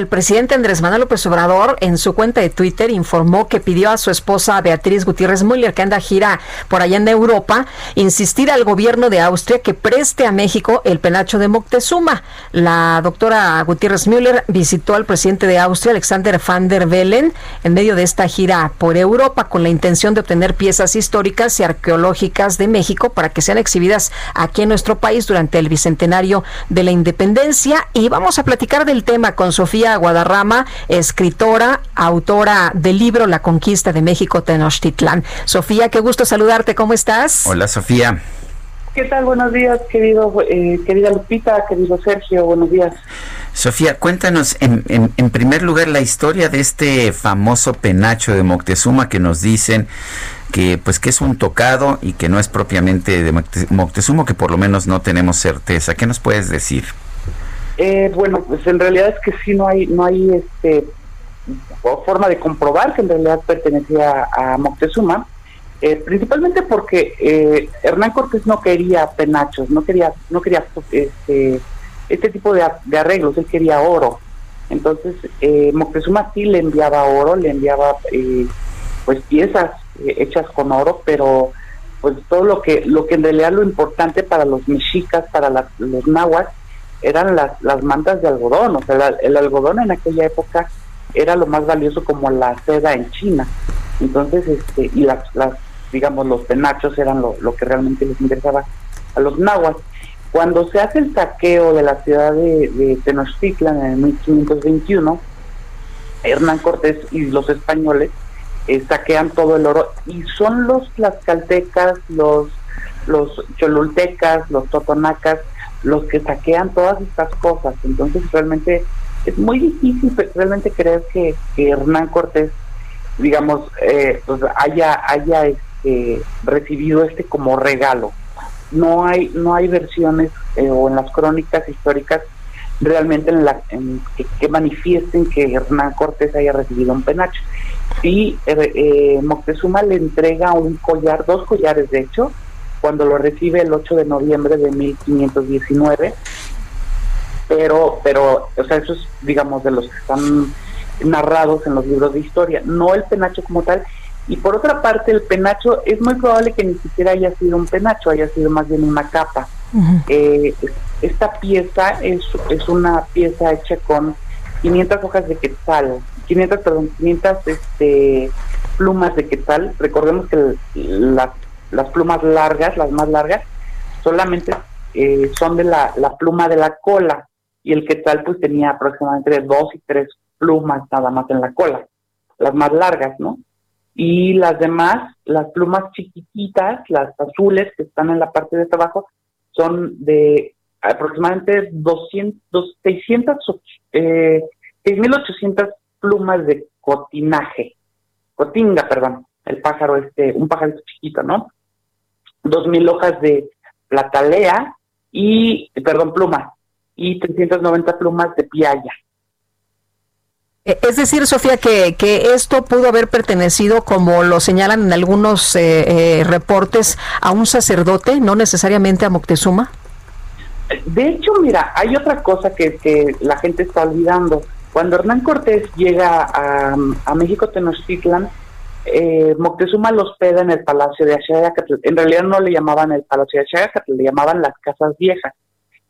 El presidente Andrés Manuel López Obrador en su cuenta de Twitter informó que pidió a su esposa Beatriz Gutiérrez Müller, que anda gira por allá en Europa, insistir al gobierno de Austria que preste a México el penacho de Moctezuma. La doctora Gutiérrez Müller visitó al presidente de Austria, Alexander van der Bellen, en medio de esta gira por Europa con la intención de obtener piezas históricas y arqueológicas de México para que sean exhibidas aquí en nuestro país durante el bicentenario de la independencia. Y vamos a platicar del tema con Sofía Guadarrama, escritora, autora del libro La conquista de México Tenochtitlán. Sofía, qué gusto saludarte, ¿cómo estás? Hola Sofía. ¿Qué tal? Buenos días, querido, eh, querida Lupita, querido Sergio, buenos días. Sofía, cuéntanos en, en, primer lugar la historia de este famoso penacho de Moctezuma que nos dicen que pues que es un tocado y que no es propiamente de Moctezuma, que por lo menos no tenemos certeza. ¿Qué nos puedes decir? Eh, bueno, pues en realidad es que sí no hay, no hay este forma de comprobar que en realidad pertenecía a Moctezuma, eh, principalmente porque eh, Hernán Cortés no quería penachos, no quería, no quería este, este tipo de, arreglos, él quería oro. Entonces Moctezuma sí le enviaba oro, le enviaba pues piezas hechas con oro, pero pues todo lo que lo que en realidad lo importante para los mexicas, para los nahuas, eran las, las mantas de algodón, o sea, el algodón en aquella época era lo más valioso como la seda en China. Entonces, este, y las, las digamos, los penachos eran lo, lo que realmente les interesaba a los nahuas. Cuando se hace el saqueo de la ciudad de, Tenochtitlan en 1521, Hernán Cortés y los españoles eh, saquean todo el oro y son los tlaxcaltecas, los, los cholultecas, los totonacas, los que saquean todas estas cosas. Entonces realmente es muy difícil realmente creer que, Hernán Cortés, digamos, eh, pues haya, haya este, recibido este como regalo. No hay, no hay versiones eh, o en las crónicas históricas realmente en la, que, manifiesten que Hernán Cortés haya recibido un penacho. Y eh, Moctezuma le entrega un collar, dos collares de hecho, cuando lo recibe el 8 de noviembre de 1519. Pero, pero, o sea, eso es, digamos, de los que están narrados en los libros de historia, no el penacho como tal. Y por otra parte, el penacho es muy probable que ni siquiera haya sido un penacho, haya sido más bien una capa. Eh, esta pieza es, es una pieza hecha con 500 hojas de quetzal, 500, perdón, 500 este, plumas de quetzal. Recordemos que la las plumas largas, las más largas, solamente eh, son de la, pluma de la cola y el quetzal pues tenía aproximadamente dos y tres plumas nada más en la cola, las más largas, ¿no? Y las demás, las plumas chiquititas, las azules que están en la parte de abajo, son de aproximadamente 200, 600, eh, 6.800 plumas de cotinaje, cotinga, perdón, el pájaro este, un pájaro chiquito, ¿no? Dos mil hojas de platalea y, perdón, pluma, y 390 plumas de piaya. Eh, es decir, Sofía, que, que, esto pudo haber pertenecido, como lo señalan en algunos eh, eh, reportes, a un sacerdote, no necesariamente a Moctezuma. De hecho, mira, hay otra cosa que, que la gente está olvidando. Cuando Hernán Cortés llega a, a México Tenochtitlan, eh, Moctezuma los hospeda en el Palacio de Axayacatl. En realidad no le llamaban el Palacio de Axayacatl, le llamaban las casas viejas.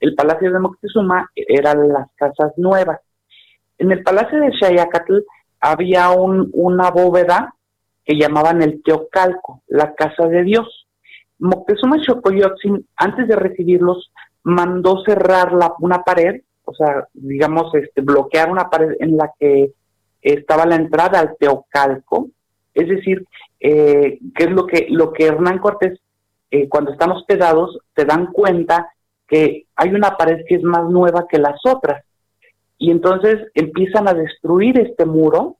El Palacio de Moctezuma eran las casas nuevas. En el Palacio de Axayacatl había un, una bóveda que llamaban el Teocalco, la casa de Dios. Moctezuma Xocoyotzin, antes de recibirlos, mandó cerrar la, una pared, o sea, digamos, este, bloquear una pared en la que estaba la entrada al Teocalco, es decir, eh, ¿qué es lo que, lo que Hernán Cortés, eh, cuando están hospedados, se dan cuenta que hay una pared que es más nueva que las otras. Y entonces empiezan a destruir este muro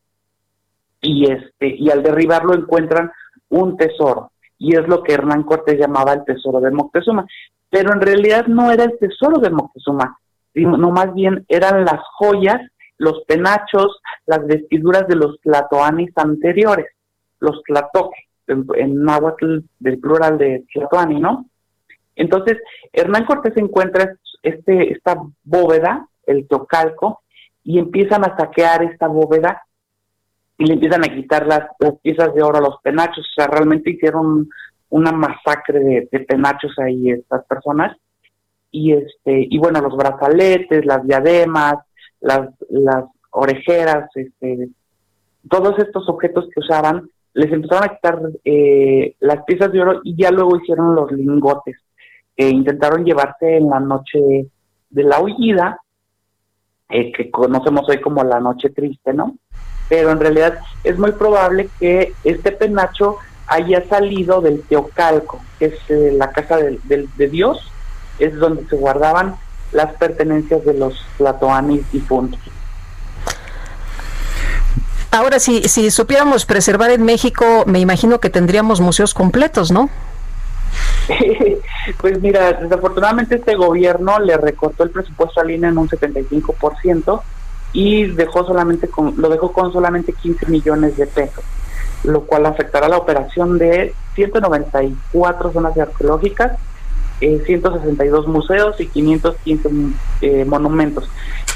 y este y al derribarlo encuentran un tesoro. Y es lo que Hernán Cortés llamaba el tesoro de Moctezuma. Pero en realidad no era el tesoro de Moctezuma no más bien eran las joyas los penachos las vestiduras de los tlatoanis anteriores los tlatoque en, en náhuatl del plural de tlatoani no entonces Hernán Cortés encuentra este esta bóveda el tocalco y empiezan a saquear esta bóveda y le empiezan a quitar las, piezas de oro a los penachos. O sea, realmente hicieron una masacre de, penachos ahí estas personas. Y este, y bueno, los brazaletes, las diademas, las, las orejeras, este, todos estos objetos que usaban, les empezaron a quitar eh, las piezas de oro y ya luego hicieron los lingotes que intentaron llevarse en la noche de la huida, eh, que conocemos hoy como la noche triste, ¿no? pero en realidad es muy probable que este penacho haya salido del Teocalco, que es eh, la casa de, Dios, es donde se guardaban las pertenencias de los platoanis difuntos. Ahora, si, si supiéramos preservar en México, me imagino que tendríamos museos completos, ¿no? pues mira, desafortunadamente este gobierno le recortó el presupuesto al INE en un 75%, y dejó solamente con, lo dejó con solamente 15 millones de pesos, lo cual afectará la operación de 194 zonas arqueológicas, eh, 162 museos y 515 eh, monumentos.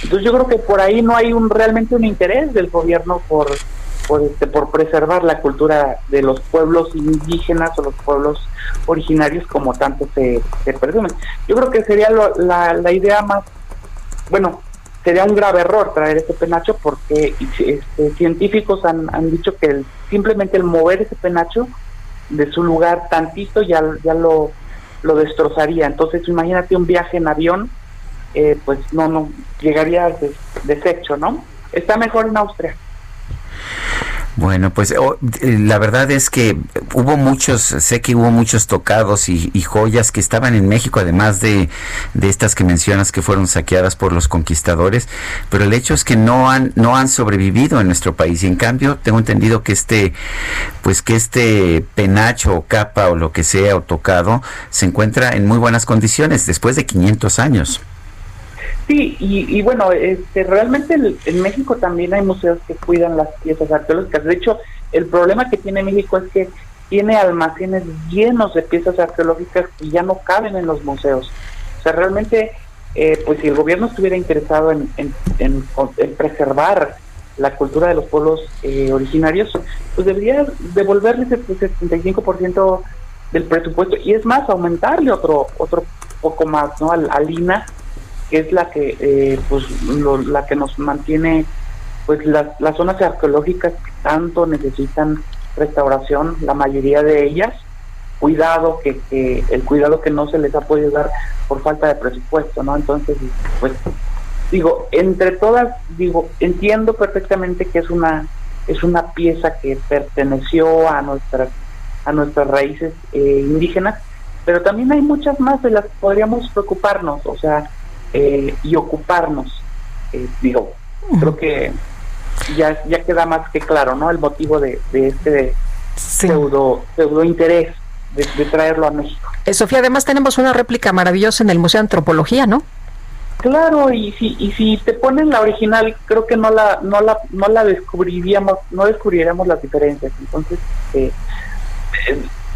Entonces yo creo que por ahí no hay un realmente un interés del gobierno por por, este, por preservar la cultura de los pueblos indígenas o los pueblos originarios como tanto se, se presumen. Yo creo que sería la, la idea más, bueno, sería un grave error traer ese penacho porque este, científicos han, dicho que simplemente el mover ese penacho de su lugar tantito ya, ya lo, lo destrozaría. Entonces imagínate un viaje en avión, eh, pues no, no, llegaría de, deshecho, ¿no? Está mejor en Austria. Bueno, pues oh, eh, la verdad es que hubo muchos, sé que hubo muchos tocados y, joyas que estaban en México, además de, de, estas que mencionas que fueron saqueadas por los conquistadores, pero el hecho es que no han, no han sobrevivido en nuestro país y en cambio tengo entendido que este, pues que este penacho o capa o lo que sea o tocado se encuentra en muy buenas condiciones después de 500 años. Sí, y, bueno, este, realmente en, México también hay museos que cuidan las piezas arqueológicas. De hecho, el problema que tiene México es que tiene almacenes llenos de piezas arqueológicas que ya no caben en los museos. O sea, realmente, eh, pues si el gobierno estuviera interesado en, en, preservar la cultura de los pueblos eh, originarios, pues debería devolverles el 75% del presupuesto y es más, aumentarle otro otro poco más, ¿no? Al, al INA que es la que eh, pues la que nos mantiene pues las, las zonas arqueológicas que tanto necesitan restauración la mayoría de ellas. Cuidado que, que el cuidado que no se les ha podido dar por falta de presupuesto no entonces pues digo entre todas digo entiendo perfectamente que es una es una pieza que perteneció a nuestras a nuestras raíces eh, indígenas pero también hay muchas más de las que podríamos preocuparnos o sea eh, y ocuparnos. Eh, digo, creo que ya, ya queda más que claro, ¿no? El motivo de, este pseudo, pseudo interés de, traerlo a México. Eh, Sofía, además tenemos una réplica maravillosa en el Museo de Antropología, ¿no? Claro, y si, y si te ponen la original, creo que no la, no la, no la descubriríamos, no descubriríamos las diferencias. Entonces,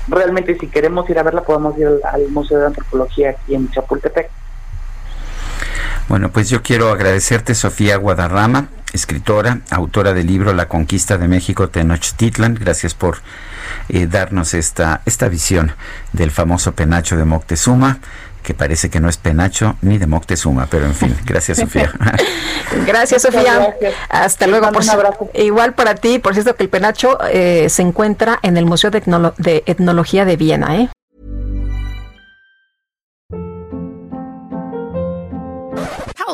realmente si queremos ir a verla, podemos ir al Museo de Antropología aquí en Chapultepec. Bueno, pues yo quiero agradecerte, Sofía Guadarrama, escritora, autora del libro La conquista de México Tenochtitlan. Gracias por eh, darnos esta, esta visión del famoso penacho de Moctezuma que parece que no es penacho ni de Moctezuma, pero en fin, gracias Sofía. gracias Sofía. Hasta luego. Por un abrazo. Igual para ti, por cierto que el penacho eh, se encuentra en el Museo de, de Etnología de Viena, ¿eh?